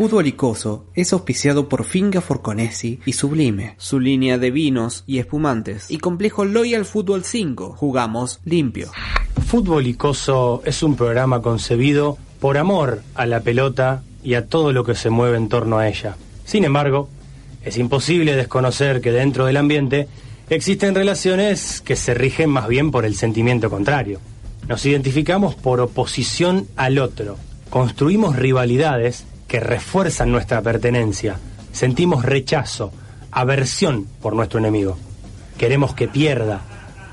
Fútbol Icoso es auspiciado por Finga Forconesi y Sublime, su línea de vinos y espumantes, y Complejo Loyal Fútbol 5. Jugamos limpio. Fútbol Icoso es un programa concebido por amor a la pelota y a todo lo que se mueve en torno a ella. Sin embargo, es imposible desconocer que dentro del ambiente existen relaciones que se rigen más bien por el sentimiento contrario. Nos identificamos por oposición al otro, construimos rivalidades que refuerzan nuestra pertenencia. Sentimos rechazo, aversión por nuestro enemigo. Queremos que pierda,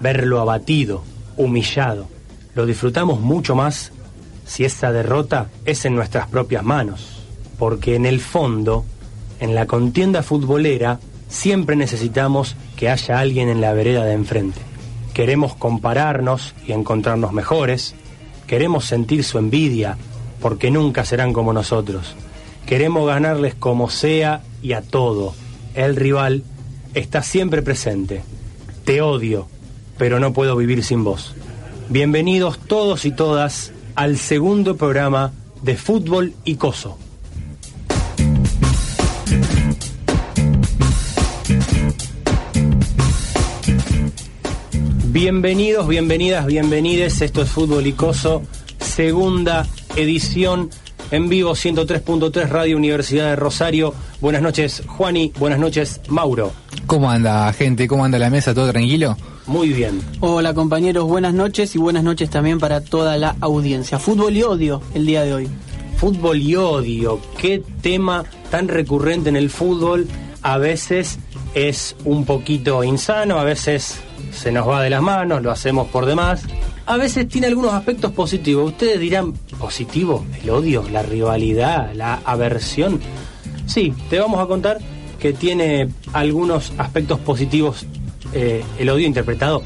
verlo abatido, humillado. Lo disfrutamos mucho más si esa derrota es en nuestras propias manos. Porque en el fondo, en la contienda futbolera, siempre necesitamos que haya alguien en la vereda de enfrente. Queremos compararnos y encontrarnos mejores. Queremos sentir su envidia, porque nunca serán como nosotros. Queremos ganarles como sea y a todo. El rival está siempre presente. Te odio, pero no puedo vivir sin vos. Bienvenidos todos y todas al segundo programa de Fútbol y Coso. Bienvenidos, bienvenidas, bienvenides. Esto es Fútbol y Coso, segunda edición en vivo 103.3 Radio Universidad de Rosario. Buenas noches, Juani. Buenas noches, Mauro. ¿Cómo anda, gente? ¿Cómo anda la mesa? ¿Todo tranquilo? Muy bien. Hola, compañeros. Buenas noches y buenas noches también para toda la audiencia. Fútbol y odio el día de hoy. Fútbol y odio. Qué tema tan recurrente en el fútbol. A veces es un poquito insano, a veces se nos va de las manos, lo hacemos por demás. A veces tiene algunos aspectos positivos. Ustedes dirán, ¿positivo? ¿El odio? ¿La rivalidad? ¿La aversión? Sí, te vamos a contar que tiene algunos aspectos positivos eh, el odio interpretado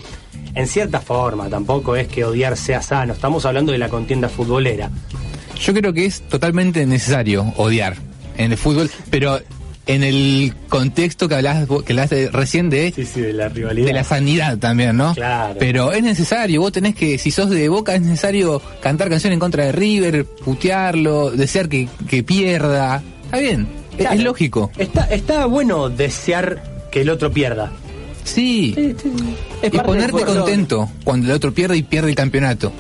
en cierta forma. Tampoco es que odiar sea sano. Estamos hablando de la contienda futbolera. Yo creo que es totalmente necesario odiar en el fútbol, pero en el contexto que hablas que hablaste recién de, Sí, sí, de la rivalidad. de la sanidad también, ¿no? Claro. Pero es necesario, vos tenés que, si sos de Boca, es necesario cantar canciones en contra de River, putearlo, desear que, que pierda. Está bien, es- Claro. es lógico. Está, está bueno desear que el otro pierda. Sí. Es Y ponerte contento cuando el otro pierde y pierde el campeonato.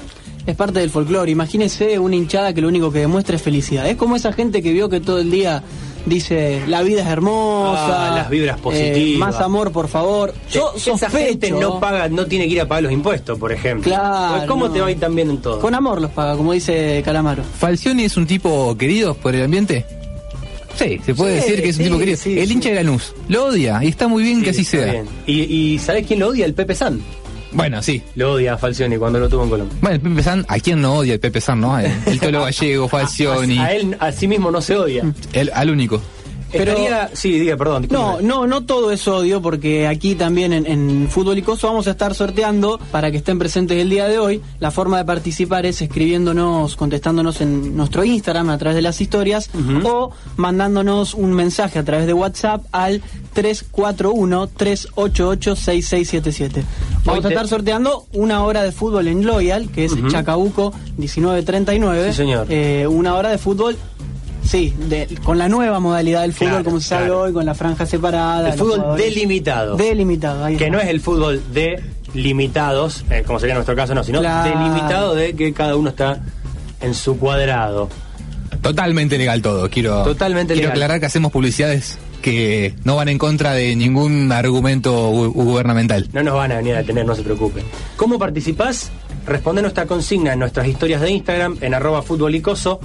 Es parte del folclore. Imagínese una hinchada que lo único que demuestra es felicidad. Es como esa gente que vio que todo el día dice la vida es hermosa, Ah, las vibras eh, positivas. más amor, por favor. Yo Eh, esa sospecho. gente no paga, no tiene que ir a pagar los impuestos, por ejemplo. Claro, Pues, ¿Cómo no. te va a ir tan bien en todo? Con amor los paga, como dice Calamaro. ¿Falcioni es un tipo querido por el ambiente? Sí, se puede Sí, decir que es un sí, tipo querido. sí, el sí. hincha de Lanús lo odia y está muy bien Sí, que así sea. bien. ¿Y, y sabés quién lo odia? El Pepe San. Bueno, sí. Lo odia a Falcioni cuando lo tuvo en Colombia. Bueno, el Pepe San, ¿a quién no odia el Pepe San, no? El, el Tolo Gallego, Falcioni, A él a sí mismo no se odia. el, al único. Pero- Estaría- sí, diga, perdón. No, no, no todo es odio, porque aquí también en, en Fútbol y Coso vamos a estar sorteando para que estén presentes el día de hoy. La forma de participar es escribiéndonos, contestándonos en nuestro Instagram a través de las historias o mandándonos un mensaje a través de WhatsApp al 341-388-6677. Vamos te- a estar sorteando una hora de fútbol en Loyal, que es Chacabuco 1939. Sí, señor. Eh, una hora de fútbol. Sí, de- con la nueva modalidad del fútbol, Claro, como se sabe claro. hoy, con la franja separada. El fútbol jugadores- delimitado. Delimitado, ahí que está. no es el fútbol de limitados, eh, como sería en nuestro caso, no, sino Claro. delimitado de que cada uno está en su cuadrado. Totalmente legal todo. Quiero, Totalmente quiero legal. aclarar que hacemos publicidades que no van en contra de ningún argumento gu- gubernamental. No nos van a venir a detener, no se preocupen. ¿Cómo participás? Responde nuestra consigna en nuestras historias de Instagram, en arroba futbolicoso,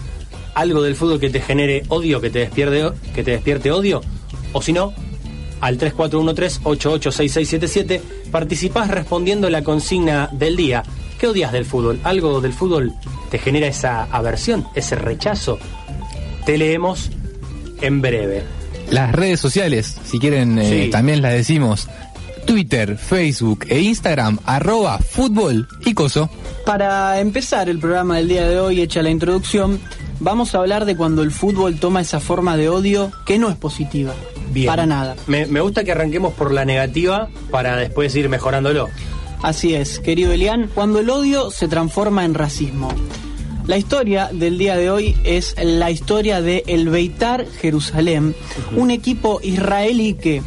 algo del fútbol que te genere odio, que te despierte, que te despierte odio, o si no, al 3413-886677, participás respondiendo la consigna del día. ¿Qué odias del fútbol? ¿Algo del fútbol te genera esa aversión, ese rechazo? Te leemos en breve. Las redes sociales, si quieren, eh, Sí. también las decimos. Twitter, Facebook e Instagram, arroba fútbol y coso. Para empezar el programa del día de hoy, hecha la introducción, vamos a hablar de cuando el fútbol toma esa forma de odio que no es positiva. Bien. Para nada. Me, me gusta que arranquemos por la negativa para después ir mejorándolo. Así es, querido Elian, cuando el odio se transforma en racismo. La historia del día de hoy es la historia de el Beitar Jerusalén, un equipo israelí que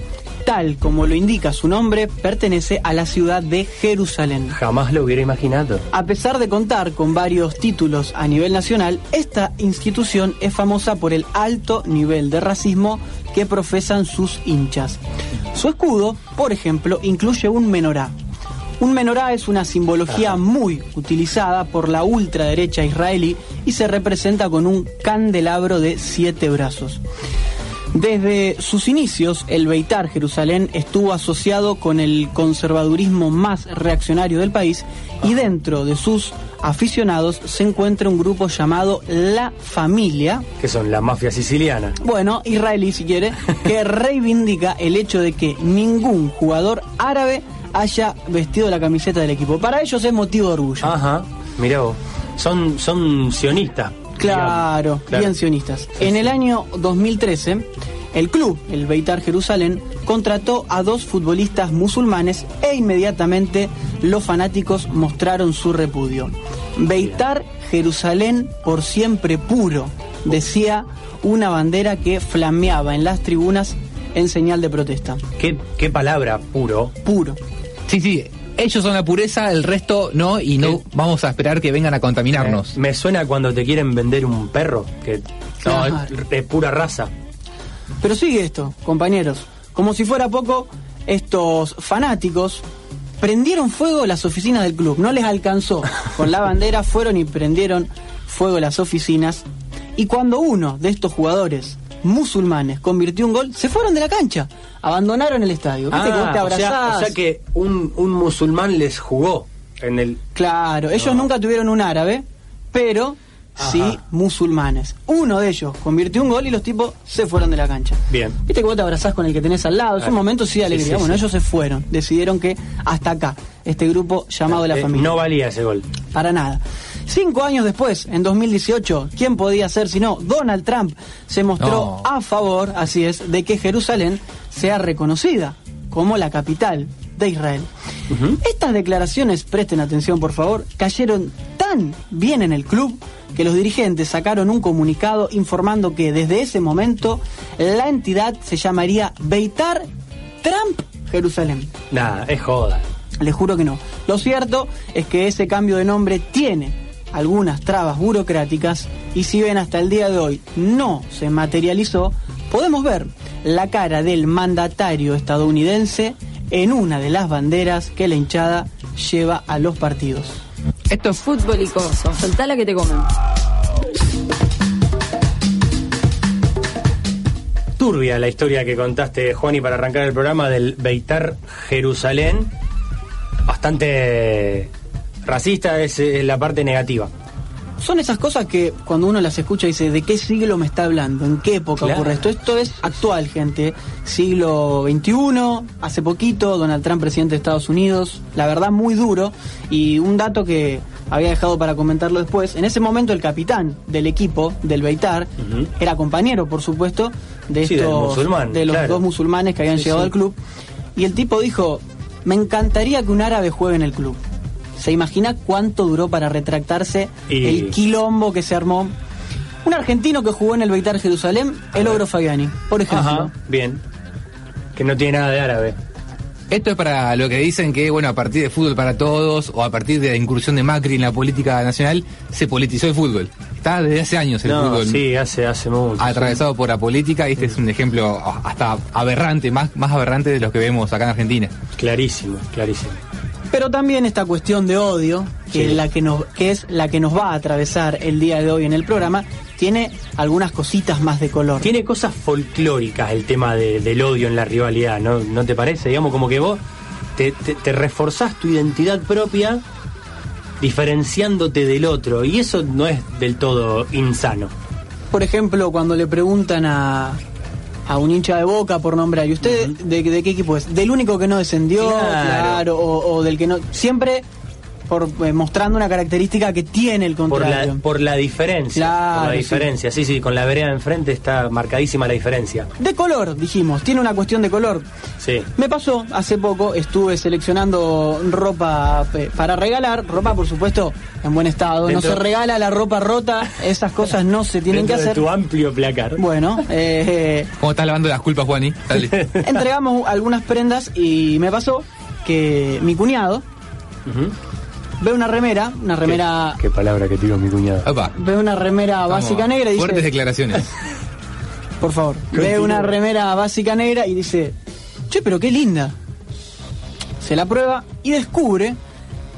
tal como lo indica su nombre, pertenece a la ciudad de Jerusalén. Jamás lo hubiera imaginado. A pesar de contar con varios títulos a nivel nacional, esta institución es famosa por el alto nivel de racismo que profesan sus hinchas. Su escudo, por ejemplo, incluye un menorá. Un menorá es una simbología muy utilizada por la ultraderecha israelí y se representa con un candelabro de siete brazos. Desde sus inicios, el Beitar Jerusalén estuvo asociado con el conservadurismo más reaccionario del país y dentro de sus aficionados se encuentra un grupo llamado La Familia. Que son la mafia siciliana. Bueno, israelí si quiere, que reivindica el hecho de que ningún jugador árabe haya vestido la camiseta del equipo. Para ellos es motivo de orgullo. Ajá, mirá vos. Son, son sionistas. Claro, bien sionistas. en el año 2013, el club, el Beitar Jerusalén, contrató a dos futbolistas musulmanes e inmediatamente los fanáticos mostraron su repudio. Beitar Jerusalén por siempre puro, decía una bandera que flameaba en las tribunas en señal de protesta. ¿Qué, qué palabra, puro? Puro. Sí, sí, ellos son la pureza, el resto no, y no vamos a esperar que vengan a contaminarnos. me suena cuando te quieren vender un perro, que no, es, pura raza. Pero sigue esto, compañeros. Como si fuera poco, estos fanáticos prendieron fuego las oficinas del club. No les alcanzó. Con la bandera fueron y prendieron fuego las oficinas. Y cuando uno de estos jugadores musulmanes convirtió un gol, se fueron de la cancha, abandonaron el estadio. ¿Viste ah, O sea, que un, un, musulmán les jugó en el. Claro, ellos nunca tuvieron un árabe, pero sí musulmanes. Uno de ellos convirtió un gol y los tipos se fueron de la cancha. Bien. Viste que vos te abrazás con el que tenés al lado. Es un momento sí de alegría. bueno, ellos se fueron. Decidieron que hasta acá, este grupo llamado La eh, Familia. No valía ese gol. Para nada. Cinco años después, en 2018, ¿quién podía ser si no? Donald Trump se mostró a favor, así es, de que Jerusalén sea reconocida como la capital de Israel. Estas declaraciones, presten atención por favor, cayeron tan bien en el club que los dirigentes sacaron un comunicado informando que desde ese momento la entidad se llamaría Beitar Trump Jerusalén. Nada, es joda. Les juro que no. Lo cierto es que ese cambio de nombre tiene algunas trabas burocráticas y si bien hasta el día de hoy no se materializó, podemos ver la cara del mandatario estadounidense en una de las banderas que la hinchada lleva a los partidos. Esto es fútbol y coso, soltala que te comen. Turbia la historia que contaste, Juani, para arrancar el programa del Beitar Jerusalén. Bastante racista es la parte negativa. Son esas cosas que cuando uno las escucha dice, ¿de qué siglo me está hablando? ¿En qué época ocurre esto? Esto es actual, gente. Siglo XXI, hace poquito, Donald Trump, presidente de Estados Unidos. La verdad, muy duro. Y un dato que había dejado para comentarlo después. En ese momento, el capitán del equipo, del Beitar, era compañero, por supuesto, de estos, de los dos musulmanes que habían llegado al club. Y el tipo dijo, me encantaría que un árabe juegue en el club. ¿Se imagina cuánto duró para retractarse el quilombo que se armó? Un argentino que jugó en el Beitar Jerusalén, el Ogro Fabiani, por ejemplo. bien. Que no tiene nada de árabe. Esto es para lo que dicen que, bueno, a partir de fútbol para todos o a partir de la incursión de Macri en la política nacional, se politizó el fútbol. Está desde hace años el fútbol. Sí, hace, hace mucho. Atravesado por la política y este es un ejemplo hasta aberrante, más, más aberrante de los que vemos acá en Argentina. Clarísimo, clarísimo. Pero también esta cuestión de odio, que, es la que, nos, que es la que nos va a atravesar el día de hoy en el programa, tiene algunas cositas más de color. Tiene cosas folclóricas el tema del odio en la rivalidad, ¿no, ¿No te parece? Digamos como que vos te, te, reforzás tu identidad propia diferenciándote del otro, y eso no es del todo insano. Por ejemplo, cuando le preguntan a, a un hincha de boca por nombrar. ¿Y usted de, qué equipo es? Del único que no descendió, claro, o, del que no. Siempre por eh, mostrando una característica que tiene el Por contrario. la, por la diferencia. Claro, por la diferencia. Sí. sí, con la vereda enfrente está marcadísima la diferencia. De color, dijimos, tiene una cuestión de color. Sí. Me pasó hace poco, estuve seleccionando ropa eh, para regalar, ropa por supuesto en buen estado, Dentro- no se regala la ropa rota, esas cosas no se tienen que Dentro de hacer. tu amplio placar. Bueno, eh, ¿Cómo estás lavando las culpas, Juani? Dale. entregamos algunas prendas y me pasó que mi cuñado Ujú. Ve una remera, una remera, Qué palabra que tiró mi cuñado. Opa. ve una remera básica negra y Fuertes dice, declaraciones. por favor, ve una remera básica negra y dice, che, pero qué linda. Se la prueba y descubre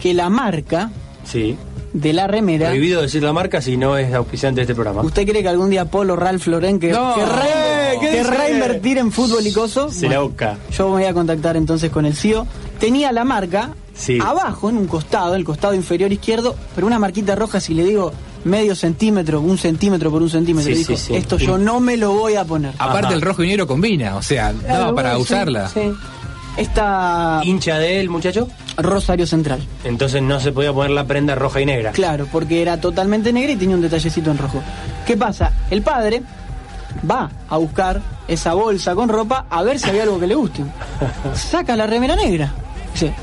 que la marca Sí. de la remera. Prohibido decir la marca si no es auspiciante de este programa. ¿Usted cree que algún día Polo Ralph Lauren que, No. querrá, Eh, ¿qué querrá invertir en fútbol y coso? Se la boca. Yo me voy a contactar entonces con el CEO. Tenía la marca Sí. abajo, en un costado, el costado inferior izquierdo, pero una marquita roja, si le digo medio centímetro, un centímetro por un centímetro, Sí, dijo, sí, sí. esto yo no me lo voy a poner. Aparte Ajá. el rojo y negro combina, o sea, daba Claro, para usarla. sí. Esta ¿Hincha de él, muchacho? Rosario Central. Entonces no se podía poner la prenda roja y negra. Claro, porque era totalmente negra y tenía un detallecito en rojo. ¿Qué pasa? El padre va a buscar esa bolsa con ropa a ver si había algo que le guste. Saca la remera negra. Dice,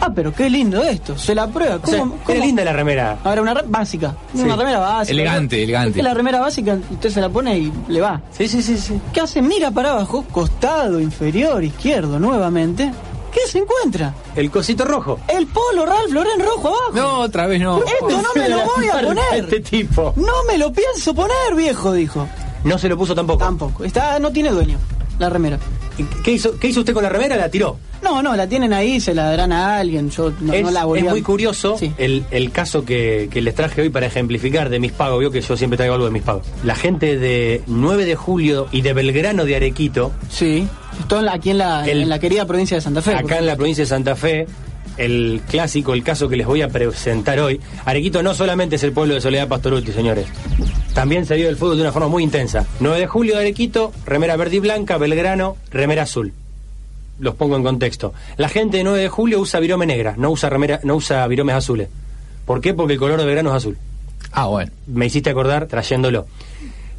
ah, pero qué lindo esto. Se la prueba. O sea, ¿Cómo, cómo? linda la remera. Ahora, una re- básica. Sí. Una remera básica. Elegante, ¿no? elegante. Es que la remera básica, usted se la pone y le va. Sí, sí, sí, sí. ¿Qué hace? Mira para abajo, costado, inferior, izquierdo, nuevamente. ¿Qué se encuentra? El cosito rojo. El polo Ralph Lauren rojo abajo. No, otra vez no. Esto no me lo voy a poner. Este tipo. No me lo pienso poner, viejo, dijo. No se lo puso tampoco. Tampoco. Está, no tiene dueño, la remera. ¿Y ¿Qué hizo, ¿Qué hizo usted con la remera? La tiró. No, no, la tienen ahí, se la darán a alguien. Yo no, es, no la volví es a- muy curioso Sí. el, el caso que, que les traje hoy para ejemplificar de mis pagos. Vio que yo siempre traigo algo de mis pagos. La gente de 9 de julio y de Belgrano de Arequito, Sí. Esto aquí en la, El- en la querida provincia de Santa Fe. acá en la provincia de Santa Fe, el clásico, el caso que les voy a presentar hoy. Arequito no solamente es el pueblo de Soledad Pastoruti, señores. También se vive el fútbol de una forma muy intensa. 9 de julio de Arequito, remera verde y blanca, Belgrano, remera azul. Los pongo en contexto. La gente de 9 de julio usa virome negra, no usa remera, no usa viromes azules. ¿Por qué? Porque el color de Belgrano es azul. Ah, bueno. Me hiciste acordar trayéndolo.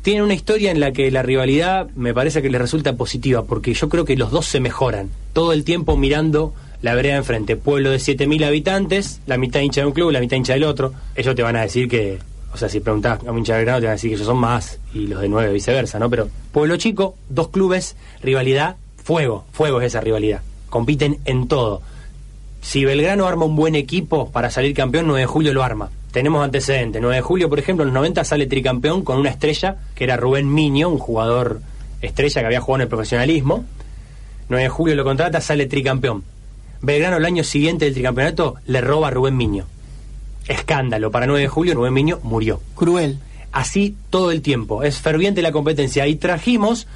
Tienen una historia en la que la rivalidad me parece que les resulta positiva, porque yo creo que los dos se mejoran. Todo el tiempo mirando la vereda enfrente. Pueblo de 7.000 habitantes, la mitad hincha de un club, la mitad hincha del otro. Ellos te van a decir que, o sea, si preguntás a un hincha de Belgrano, te van a decir que ellos son más y los de 9 viceversa, ¿no? Pero pueblo chico, dos clubes, rivalidad, fuego. Fuego es esa rivalidad. Compiten en todo. Si Belgrano arma un buen equipo para salir campeón, 9 de julio lo arma. Tenemos antecedentes. 9 de julio, por ejemplo, en los 90 sale tricampeón con una estrella, que era Rubén Miño, un jugador estrella que había jugado en el profesionalismo. 9 de julio lo contrata, sale tricampeón. Belgrano el año siguiente del tricampeonato le roba a Rubén Miño. Escándalo. Para 9 de julio, Rubén Miño murió Cruel. así todo el tiempo. Es ferviente la competencia. Y trajimos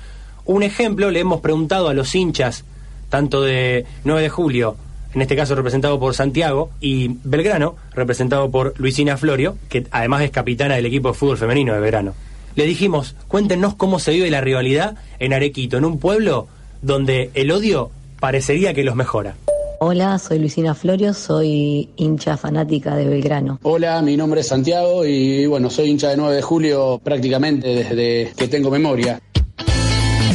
un ejemplo, le hemos preguntado a los hinchas, tanto de 9 de julio, en este caso representado por Santiago, y Belgrano, representado por Luisina Florio, que además es capitana del equipo de fútbol femenino de Belgrano. Le dijimos, cuéntenos cómo se vive la rivalidad en Arequito, en un pueblo donde el odio parecería que los mejora. Hola, soy Luisina Florio, soy hincha fanática de Belgrano. Hola, mi nombre es Santiago y bueno, soy hincha de 9 de julio prácticamente desde que tengo memoria.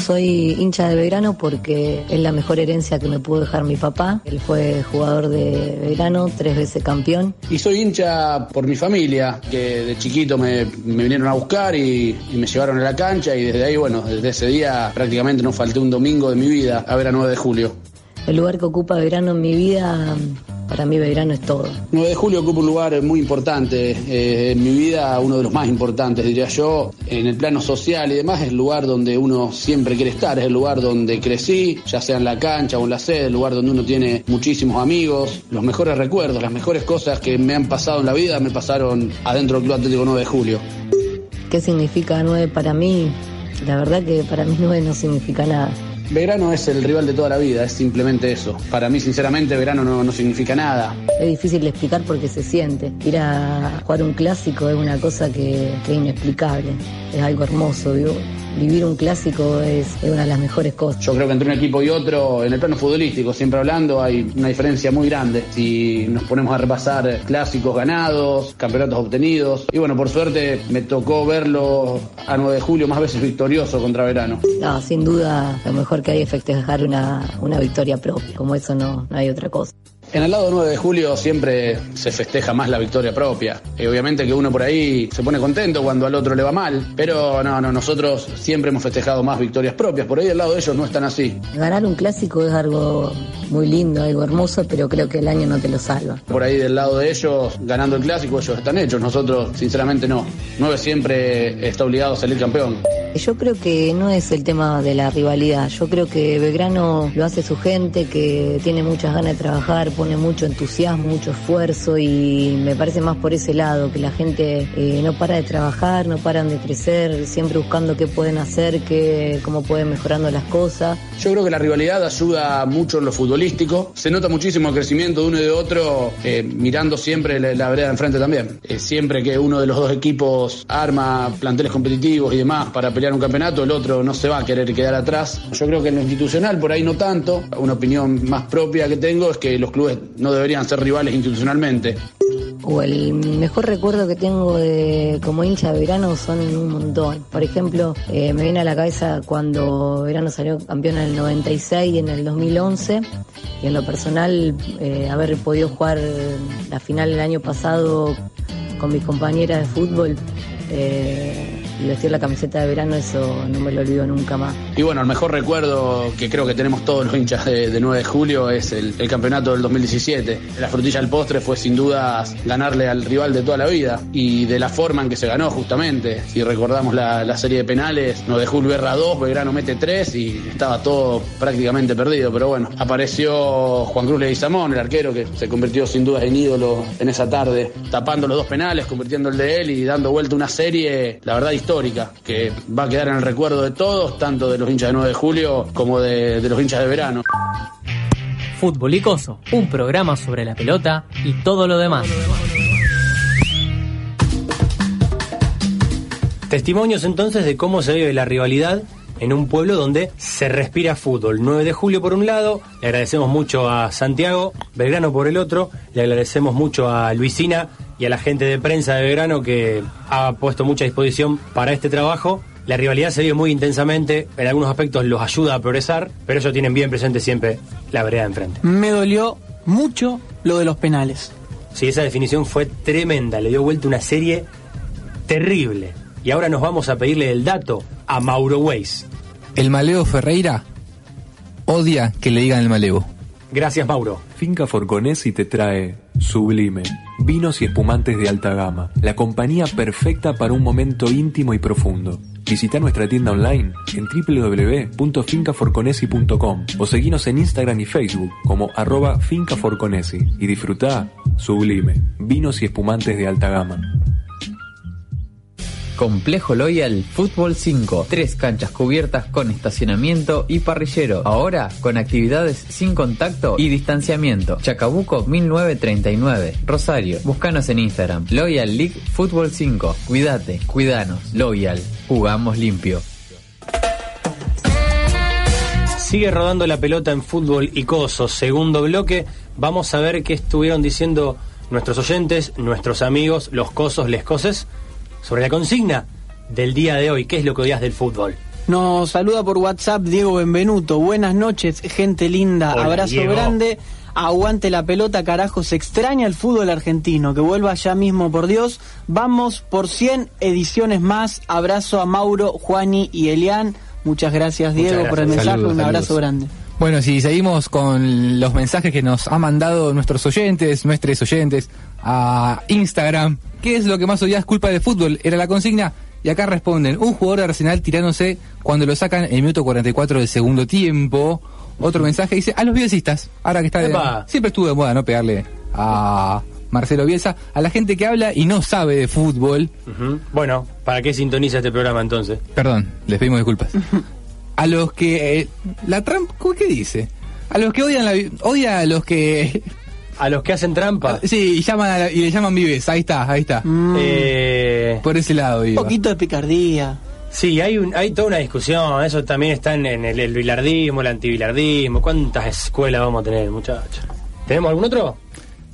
Soy hincha de Belgrano porque es la mejor herencia que me pudo dejar mi papá. Él fue jugador de Belgrano, tres veces campeón. Y soy hincha por mi familia, que de chiquito me, me vinieron a buscar y, y me llevaron a la cancha y desde ahí, bueno, desde ese día prácticamente no falté un domingo de mi vida a ver a 9 de julio. El lugar que ocupa Belgrano en mi vida, para mí Belgrano es todo. 9 de julio ocupa un lugar muy importante eh, en mi vida, uno de los más importantes, diría yo, en el plano social y demás, es el lugar donde uno siempre quiere estar, es el lugar donde crecí, ya sea en la cancha o en la sede, el lugar donde uno tiene muchísimos amigos, los mejores recuerdos, las mejores cosas que me han pasado en la vida me pasaron adentro del Club Atlético 9 de Julio. ¿Qué significa 9 para mí? La verdad que para mí 9 no significa nada. Belgrano es el rival de toda la vida, es simplemente eso. Para mí, sinceramente, Belgrano no, no significa nada. Es difícil de explicar porque se siente. Ir a jugar un clásico es una cosa que, que es inexplicable. Es algo hermoso, digo. Vivir un clásico es, es una de las mejores cosas. Yo creo que entre un equipo y otro, en el plano futbolístico, siempre hablando, hay una diferencia muy grande. Si nos ponemos a repasar clásicos ganados, campeonatos obtenidos, y bueno, por suerte me tocó verlo a 9 de julio más veces victorioso contra Verano. No, sin duda, lo mejor que hay es festejar una, una victoria propia. Como eso no, no hay otra cosa. En el lado 9 de julio siempre se festeja más la victoria propia. Y obviamente que uno por ahí se pone contento cuando al otro le va mal, pero no, no, nosotros siempre hemos festejado más victorias propias. Por ahí al lado de ellos no están así. Ganar un clásico es algo muy lindo, algo hermoso, pero creo que el año no te lo salva. Por ahí del lado de ellos, ganando el clásico, ellos están hechos. Nosotros, sinceramente, no. 9 siempre está obligado a salir campeón. Yo creo que no es el tema de la rivalidad. Yo creo que Belgrano lo hace su gente, que tiene muchas ganas de trabajar, pone mucho entusiasmo, mucho esfuerzo y me parece más por ese lado, que la gente eh, no para de trabajar, no paran de crecer, siempre buscando qué pueden hacer, qué, cómo pueden mejorando las cosas. Yo creo que la rivalidad ayuda mucho en lo futbolístico. Se nota muchísimo el crecimiento de uno y de otro, eh, mirando siempre la, la vereda de enfrente también. Eh, siempre que uno de los dos equipos arma planteles competitivos y demás para pelear un campeonato, el otro no se va a querer quedar atrás. Yo creo que en lo institucional por ahí no tanto. Una opinión más propia que tengo es que los clubes no deberían ser rivales institucionalmente. O el mejor recuerdo que tengo de como hincha de verano son un montón. Por ejemplo, eh, me viene a la cabeza cuando verano salió campeón en el 96 y en el 2011. Y en lo personal, eh, haber podido jugar la final el año pasado con mis compañeras de fútbol. eh, y vestir la camiseta de verano, eso no me lo olvido nunca más. Y bueno, el mejor recuerdo que creo que tenemos todos los hinchas de, de 9 de julio es el, campeonato del 2017. La frutilla del postre fue sin duda ganarle al rival de toda la vida y de la forma en que se ganó justamente. Si recordamos la, serie de penales, 9 de julio erra 2, Belgrano mete 3 y estaba todo prácticamente perdido. Pero bueno, apareció Juan Cruz Leguizamón, el arquero que se convirtió sin duda en ídolo en esa tarde, tapando los dos penales, convirtiendo el de él y dando vuelta una serie, la verdad, histórica, que va a quedar en el recuerdo de todos, tanto de los hinchas de 9 de julio como de, de los hinchas de verano. Fútbol y Coso, un programa sobre la pelota y todo lo demás. Testimonios entonces de cómo se vive la rivalidad en un pueblo donde se respira fútbol. 9 de julio por un lado, le agradecemos mucho a Santiago, Belgrano por el otro, le agradecemos mucho a Luisina y a la gente de prensa de Belgrano que ha puesto mucha disposición para este trabajo. La rivalidad se vive muy intensamente, en algunos aspectos los ayuda a progresar, pero ellos tienen bien presente siempre la vereda de enfrente. Me dolió mucho lo de los penales. Sí, esa definición fue tremenda, le dio vuelta una serie terrible. Y ahora nos vamos a pedirle el dato a Mauro Weiss. El Maleo Ferreira odia que le digan el Maleo. Gracias, Mauro. Finca Forconesi te trae Sublime, vinos y espumantes de alta gama, la compañía perfecta para un momento íntimo y profundo. Visita nuestra tienda online en www.fincaforconesi.com o seguinos en Instagram y Facebook como arroba fincaforconesi y disfruta Sublime, vinos y espumantes de alta gama. Complejo Loyal Fútbol 5. Tres canchas cubiertas con estacionamiento y parrillero. Ahora con actividades sin contacto y distanciamiento. Chacabuco 1939. Rosario. Búscanos en Instagram. Loyal League Fútbol 5. Cuídate, cuidanos. Loyal. Jugamos limpio. Sigue rodando la pelota en fútbol y coso. Segundo bloque. Vamos a ver qué estuvieron diciendo nuestros oyentes, nuestros amigos, los cosos, les coses, sobre la consigna del día de hoy. ¿Qué es lo que odias del fútbol? Nos saluda por WhatsApp Diego Benvenuto. Buenas noches, gente linda. Hola, Abrazo Diego. grande. Aguante la pelota, carajo. Se extraña el fútbol argentino. Que vuelva ya mismo, por Dios. Vamos por 100 ediciones más. Abrazo a Mauro, Juani y Elian. Muchas gracias, Muchas Diego, por el mensaje. Saludos, Un abrazo saludos. grande. Bueno, si seguimos con los mensajes que nos han mandado nuestros oyentes, nuestros oyentes, a Instagram, ¿qué es lo que más odias culpa de fútbol? Era la consigna. Y acá responden, un jugador de Arsenal tirándose cuando lo sacan en el minuto 44 del segundo tiempo. Otro mensaje dice, a los bielcistas, ahora que está de. Siempre estuvo de moda, ¿no? Pegarle a Marcelo Bielsa, a la gente que habla y no sabe de fútbol. Bueno, ¿para qué sintoniza este programa entonces? Perdón, les pedimos disculpas. A los que eh, la trampa, ¿qué dice? A los que odian la odia a los que A los que hacen trampa. sí y llaman a la- y le llaman vives. Ahí está, ahí está. Eh, Por ese lado Un iba. poquito de picardía. Sí, hay, un, hay toda una discusión, eso también está en, en el, el bilardismo, el antibilardismo, ¿cuántas escuelas vamos a tener, muchachos? ¿Tenemos algún otro?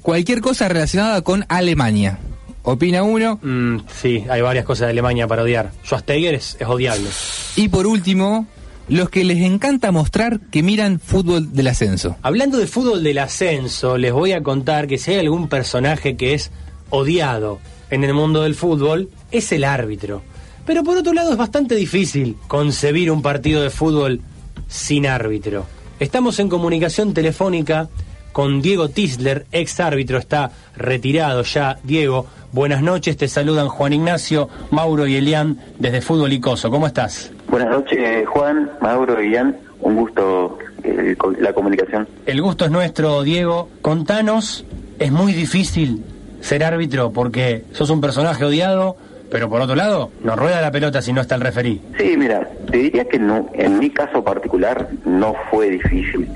Cualquier cosa relacionada con Alemania. Opina uno. Mm, sí, hay varias cosas de Alemania para odiar. Schwarzenegger es, es odiable. Y por último, los que les encanta mostrar que miran fútbol del ascenso. Hablando de fútbol del ascenso, les voy a contar que si hay algún personaje que es odiado en el mundo del fútbol, es el árbitro. Pero por otro lado es bastante difícil concebir un partido de fútbol sin árbitro. Estamos en comunicación telefónica con Diego Tisler, ex árbitro, está retirado ya. Diego, buenas noches, te saludan Juan Ignacio, Mauro y Elian desde Fútbol Icoso. ¿Cómo estás? Buenas noches, Juan, Mauro y Elian. Un gusto eh, la comunicación. El gusto es nuestro, Diego. Contanos, es muy difícil ser árbitro porque sos un personaje odiado, pero por otro lado, no rueda la pelota si no está el referí. Sí, mira, te diría que no, en mi caso particular no fue difícil.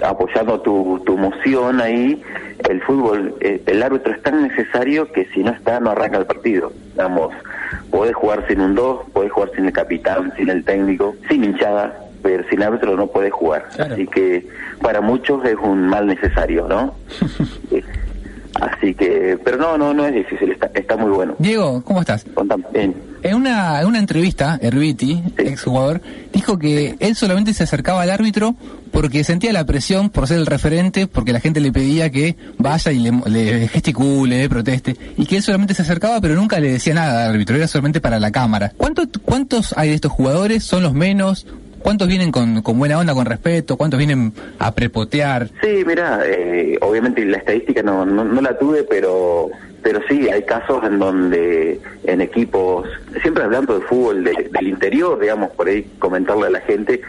Apoyando tu, tu moción ahí, el fútbol, eh, el árbitro es tan necesario que si no está, no arranca el partido. Vamos, podés jugar sin un 2, podés jugar sin el capitán, sin el técnico, sin hinchada, pero sin árbitro no puedes jugar. Así que para muchos es un mal necesario, ¿no? Así que, pero no, no, no es difícil, está, está muy bueno. Diego, ¿cómo estás? Bien. En una, en una entrevista, Herbiti, exjugador, dijo que él solamente se acercaba al árbitro porque sentía la presión por ser el referente, porque la gente le pedía que vaya y le, le gesticule, le proteste, y que él solamente se acercaba pero nunca le decía nada al árbitro, era solamente para la cámara. ¿Cuánto, ¿Cuántos hay de estos jugadores? ¿Son los menos? ¿Cuántos vienen con, con, buena onda, con respeto? ¿Cuántos vienen a prepotear? Sí, mira, eh, obviamente la estadística no, no, no, la tuve, pero pero sí, hay casos en donde en equipos, siempre hablando de fútbol de, del interior, digamos, por ahí comentarle a la gente,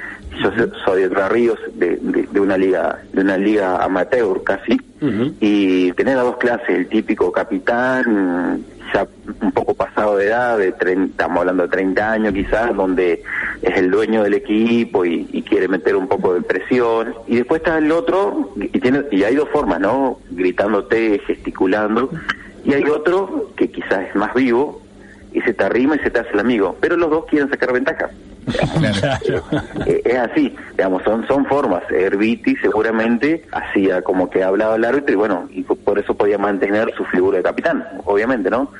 yo soy de Ríos, de, de, de, una liga de una liga amateur casi, uh -huh. y tener las dos clases, el típico capitán, ya un poco pasado de edad, de 30, estamos hablando de 30 años quizás, donde es el dueño del equipo y, quiere meter un poco de presión. Y después está el otro, y, tiene, y hay dos formas, ¿no? Gritándote, gesticulando. Y hay otro que quizás es más vivo y se te arrima y se te hace el amigo. Pero los dos quieren sacar ventaja. Claro. es así, digamos, son son formas. Herbiti seguramente hacía como que hablaba el árbitro y bueno, y por eso podía mantener su figura de capitán, obviamente, ¿no?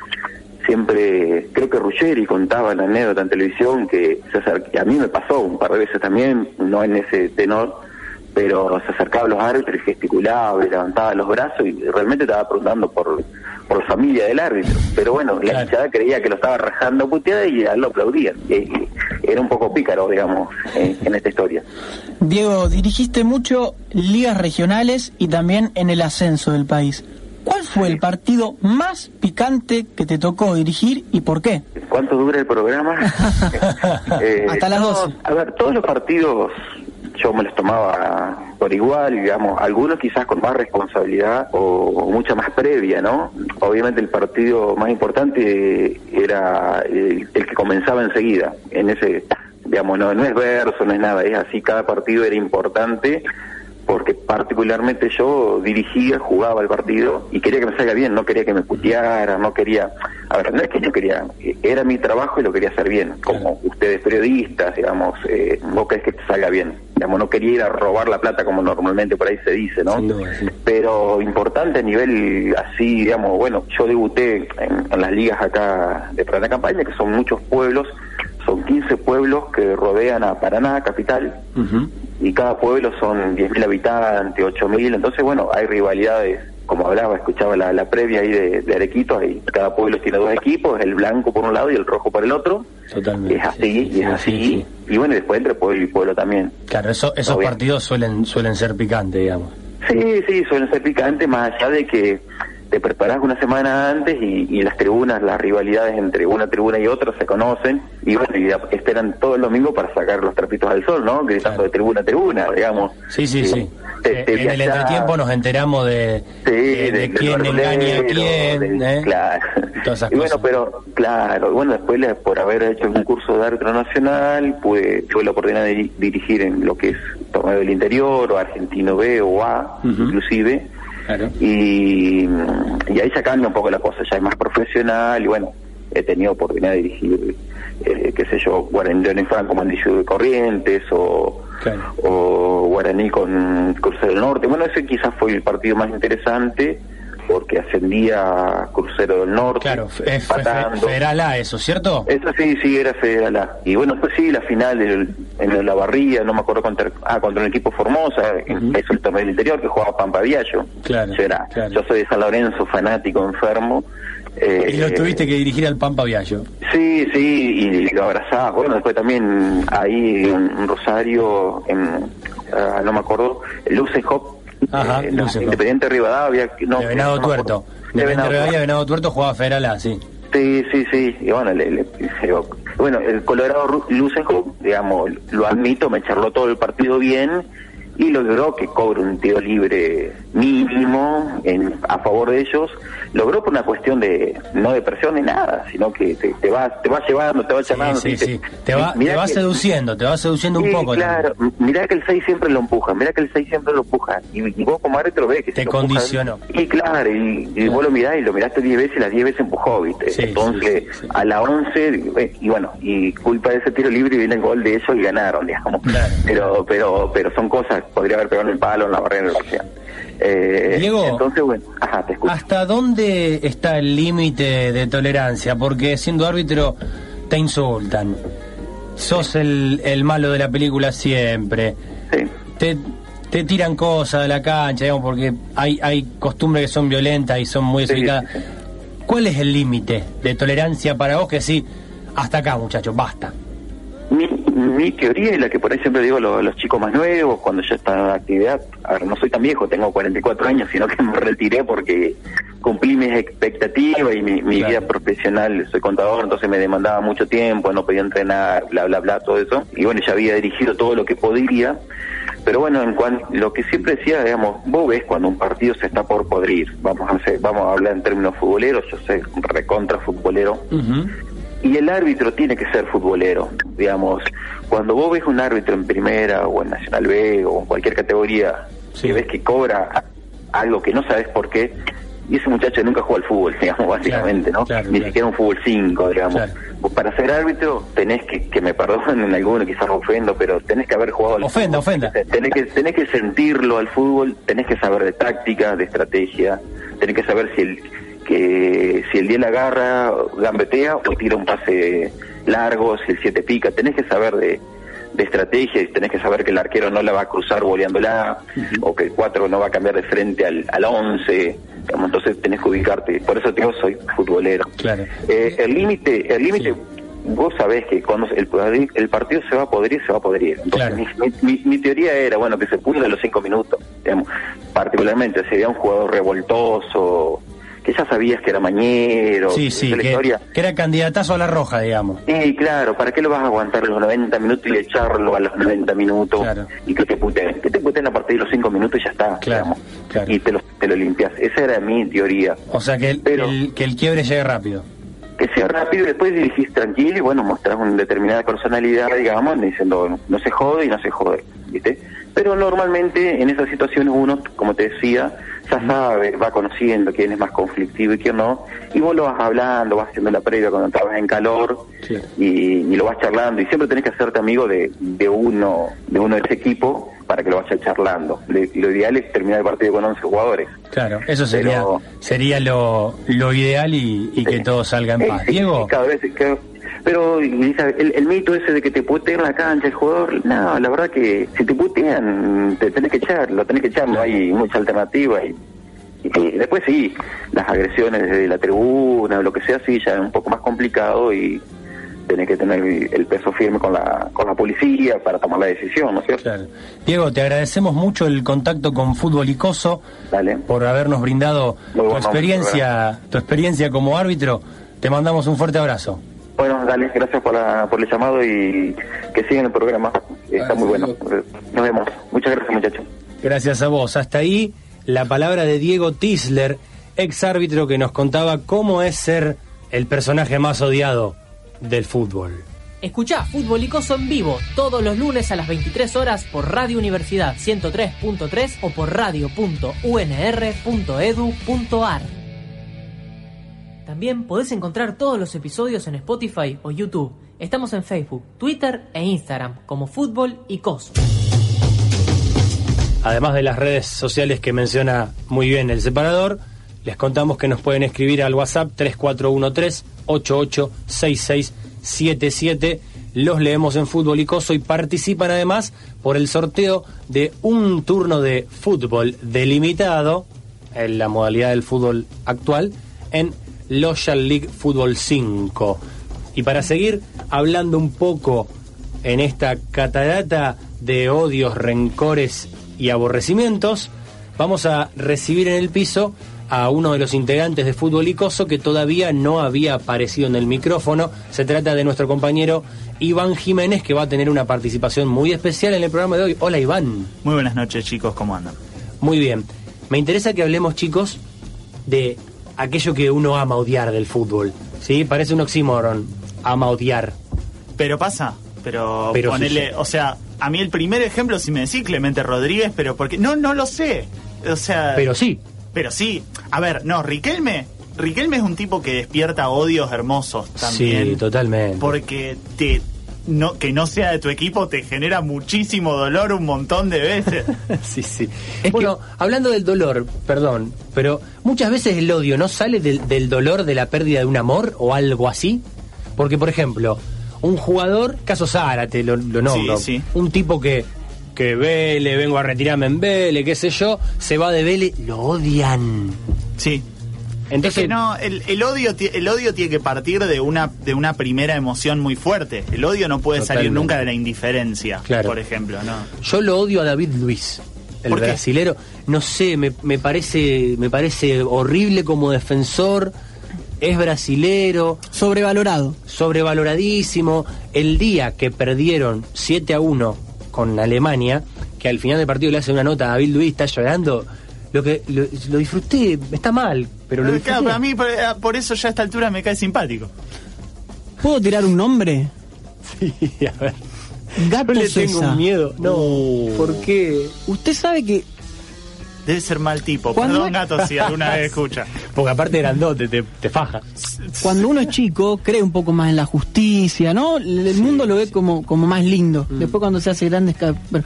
Siempre, creo que Ruggeri contaba la anécdota en televisión que acerca, a mí me pasó un par de veces también, no en ese tenor, pero se acercaba a los árbitros y gesticulaba y levantaba los brazos y realmente estaba preguntando por, por la familia del árbitro. Pero bueno, la hinchada creía que lo estaba rajando puteada y ya lo aplaudían. Era un poco pícaro, digamos, en, en esta historia. Diego, dirigiste mucho ligas regionales y también en el ascenso del país. ¿Cuál fue el partido más picante que te tocó dirigir y por qué? ¿Cuánto dura el programa? eh, Hasta las 12. No, a ver, todos los partidos yo me los tomaba por igual, digamos, algunos quizás con más responsabilidad o, mucha más previa, ¿no? Obviamente el partido más importante era el, el, que comenzaba enseguida, en ese, digamos, no, no es verso, no es nada, es así, cada partido era importante porque particularmente yo dirigía, jugaba el partido y quería que me salga bien, no quería que me puteara, no quería, a ver, no es que yo quería, era mi trabajo y lo quería hacer bien, como ustedes periodistas, digamos, eh, vos querés que te salga bien, digamos, no quería ir a robar la plata como normalmente por ahí se dice, ¿no? Sí, sí. Pero importante a nivel así, digamos, bueno, yo debuté en, en las ligas acá de Paraná Campaña, que son muchos pueblos, son 15 pueblos que rodean a Paraná, capital, uh -huh. y cada pueblo son 10.000 habitantes, 8.000, entonces bueno, hay rivalidades, como hablaba, escuchaba la, la previa ahí de, de Arequitos, ahí cada pueblo tiene dos equipos, el blanco por un lado y el rojo por el otro, Totalmente. es así, y es así, sí, sí. y bueno, y después entre pueblo y pueblo también. Claro, eso, esos partidos suelen, suelen ser picantes, digamos. Sí, sí, suelen ser picantes, más allá de que te preparas una semana antes y, y, las tribunas, las rivalidades entre una tribuna y otra se conocen y bueno, y esperan todo el domingo para sacar los trapitos al sol, ¿no? Gritando claro. de tribuna a tribuna, digamos. Sí, sí, sí. Te, te en el entretiempo nos enteramos de, sí, de, de, de quién engaña a quién. ¿eh? Claro. y bueno, pero claro, bueno, después por haber hecho un curso de árbitro nacional, pude, tuve la oportunidad de dirigir en lo que es torneo del interior o argentino B o A, uh -huh. inclusive Claro. Y, y, ahí se cambia un poco la cosa, ya es más profesional y bueno, he tenido oportunidad de dirigir, eh, qué sé yo, Guaraní Franco, Mandillo de Corrientes o, o Guaraní con Crucero del Norte. Bueno, ese quizás fue el partido más interesante porque ascendía Crucero del Norte. Claro, es Federal A eso, ¿cierto? Eso sí, sí, era Federal A. Y bueno, después sí, la final en la barría, no me acuerdo contra, ah, contra un equipo Formosa, uh eso el torneo del interior, que jugaba Pampa Viallo. Claro, yo, era, yo soy de San Lorenzo, fanático, enfermo. Eh, y lo tuviste que dirigir al Pampa Viallo. Sí, sí, y lo abrazaba. Bueno, después también ahí en Rosario, en, ah, no me acuerdo, Luce Hop Ajá, eh, Independiente Rivadavia. No, de Venado Tuerto. De Venado Rivadavia, Venado Tuerto jugaba Federal A, sí. Sí, sí, sí. Y bueno, le, bueno, el Colorado Lucenco, digamos, lo admito, me charló todo el partido bien y logró que cobre un tiro libre mínimo en, a favor de ellos, logró por una cuestión de no de presión ni nada, sino que te, te va te va llevando, te va llamando. Sí, sí, Te va, te va seduciendo, te va seduciendo un poco. Claro, mirá que el 6 siempre lo empuja, mirá que el 6 siempre lo empuja. Y, vos como árbitro ves que te condicionó. y claro, y, vos lo mirás y lo miraste 10 veces y las 10 veces empujó, ¿viste? Entonces, a la 11, y bueno, y culpa de ese tiro libre y viene el gol de ellos y ganaron, digamos. Pero, pero, pero son cosas, podría haber pegado en el palo, en la barrera, en la eh, Diego, entonces, bueno, ¿hasta dónde está el límite de tolerancia? Porque siendo árbitro te insultan, sos el, el malo de la película siempre, te, te tiran cosas de la cancha, digamos, porque hay, hay costumbres que son violentas y son muy desubicadas. ¿Cuál es el límite de tolerancia para vos que sí, hasta acá muchachos, basta? Mi, mi teoría y la que por ahí siempre digo a los, chicos más nuevos, cuando ya están en actividad, a ver, no soy tan viejo, tengo 44 años, sino que me retiré porque cumplí mis expectativas y mi, vida profesional, soy contador, entonces me demandaba mucho tiempo, no podía entrenar, bla, bla, bla, todo eso. Y bueno, ya había dirigido todo lo que podía. Pero bueno, en cuanto, lo que siempre decía, digamos, vos ves cuando un partido se está por podrir, vamos a, hacer, vamos a hablar en términos futboleros, yo soy recontra futbolero, y el árbitro tiene que ser futbolero, digamos. Cuando vos ves un árbitro en primera o en Nacional B o en cualquier categoría y ves que cobra algo que no sabes por qué, y ese muchacho nunca juega al fútbol, digamos, básicamente, ¿no? Ni siquiera un fútbol 5, digamos. para ser árbitro tenés que, que me perdonen en alguno, quizás ofendo, pero tenés que haber jugado al ofenda, Ofenda, Tenés que, tenés que sentirlo al fútbol, tenés que saber de táctica, de estrategia, tenés que saber si el que si el 10 la agarra, gambetea o tira un pase largo, si el 7 pica, tenés que saber de, de estrategia y tenés que saber que el arquero no la va a cruzar boleándola o que el 4 no va a cambiar de frente al, al 11, entonces tenés que ubicarte. Por eso digo, soy futbolero. Claro. Eh, el límite, el límite, vos sabés que cuando el, el, partido se va a podrir, se va a podrir. Entonces, mi, mi, teoría era, bueno, que se pudra los 5 minutos, digamos, particularmente si había un jugador revoltoso que ya sabías que era mañero, sí, sí, que, era candidatazo a la roja, digamos. Sí, claro, ¿para qué lo vas a aguantar los 90 minutos y echarlo a los 90 minutos y que te puteen? Que te puteen a partir de los 5 minutos y ya está, claro, y te lo, te lo limpias. Esa era mi teoría. O sea, que el, que el quiebre llegue rápido que sea rápido y después dirigís tranquilo y bueno, mostrás una determinada personalidad, digamos, diciendo no se jode y no se jode, ¿viste? Pero normalmente en esas situaciones uno, como te decía, ya sabe, va conociendo quién es más conflictivo y quién no, y vos lo vas hablando, vas haciendo la previa cuando estabas en calor y, lo vas charlando, y siempre tenés que hacerte amigo de, de uno de uno de ese equipo para que lo vayas charlando. lo ideal es terminar el partido con 11 jugadores. Claro, eso sería sería lo, lo ideal y, que todo salga en paz. Diego. Cada vez, pero el, el, mito ese de que te puteen la cancha el jugador, no, la verdad que si te putean, te tenés que echar, lo tenés que echar, no hay mucha alternativa. Y, después sí, las agresiones desde la tribuna lo que sea, sí, ya es un poco más complicado y tenés que tener el peso firme con la, con la policía para tomar la decisión, ¿no es cierto? Diego, te agradecemos mucho el contacto con Fútbol Icoso Dale. por habernos brindado tu experiencia, tu experiencia como árbitro. Te mandamos un fuerte abrazo. Bueno, dale, gracias por, la, por el llamado y que sigan el programa. Está muy bueno. Nos vemos. Muchas gracias, muchachos. Gracias a vos. Hasta ahí la palabra de Diego Tisler, ex árbitro que nos contaba cómo es ser el personaje más odiado del fútbol. Escuchá Fútbol Icoso en vivo todos los lunes a las 23 horas por Radio Universidad 103.3 o por radio.unr.edu.ar. También podés encontrar todos los episodios en Spotify o YouTube. Estamos en Facebook, Twitter e Instagram como Fútbol y Cos. Además de las redes sociales que menciona muy bien el separador, les contamos que nos pueden escribir al WhatsApp 3413-886677. Los leemos en Fútbol y Coso y participan además por el sorteo de un turno de fútbol delimitado en la modalidad del fútbol actual en Loyal League Fútbol 5. Y para seguir hablando un poco en esta catarata de odios, rencores y aborrecimientos, vamos a recibir en el piso a uno de los integrantes de Fútbol Icoso que todavía no había aparecido en el micrófono. Se trata de nuestro compañero Iván Jiménez, que va a tener una participación muy especial en el programa de hoy. Hola Iván. Muy buenas noches chicos, ¿cómo andan? Muy bien. Me interesa que hablemos chicos de aquello que uno ama odiar del fútbol. ¿Sí? Parece un oxímoron. Ama odiar. Pero pasa, pero, Pero ponele, sucede. o sea, a mí el primer ejemplo, si me decís Clemente Rodríguez, pero porque. No, no lo sé. O sea. Pero sí. Pero sí. A ver, no, Riquelme. Riquelme es un tipo que despierta odios hermosos también. Sí, totalmente. Porque te. No, que no sea de tu equipo te genera muchísimo dolor un montón de veces. sí, sí. bueno, hablando del dolor, perdón, pero muchas veces el odio no sale del, del dolor de la pérdida de un amor o algo así. Porque, por ejemplo, un jugador, caso Zárate, lo, lo nombro, Sí, sí. un tipo que, que Vélez, vengo a retirarme en Vélez, qué sé yo, se va de Vélez, lo odian. Sí. Entonces, Es que no, el, el odio, el odio tiene que partir de una, de una primera emoción muy fuerte. El odio no puede salir nunca de la indiferencia, Claro. por ejemplo, ¿no? Yo lo odio a David Luis, el ¿Por qué? brasilero. No sé, me, me parece me parece horrible como defensor. Es brasilero. Sobrevalorado. Sobrevaloradísimo. El día que perdieron 7 a 1 con Alemania, que al final del partido le hace una nota a David Luis, está llorando. Lo que lo, lo disfruté, está mal, pero lo claro, pero a mí por, eh, por eso ya a esta altura me cae simpático. ¿Puedo tirar un nombre? Sí, a ver. Gato Yo le tengo miedo. No, ¿por qué? Usted sabe que Debe ser mal tipo. ¿Cuándo? Perdón, gato, si alguna vez escucha. Porque aparte de grandote, te, te faja. cuando uno es chico cree un poco más en la justicia, ¿no? El el mundo lo ve como, como más lindo. Mm. Después cuando se hace grande... es ca- bueno.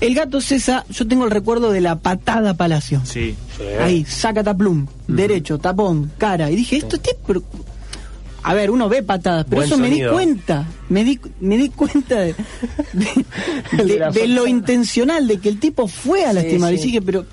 El gato César, yo tengo el recuerdo de la patada Palacio. Sí. Ahí, saca taplum, derecho, tapón, cara. Y dije, esto es... pero- A ver, uno ve patadas, pero Buen eso me di cuenta. Me di, me di cuenta de, de- El de de- la de lo intencional, de que el tipo fue a Sí, lastimar. Y sí. dije, pero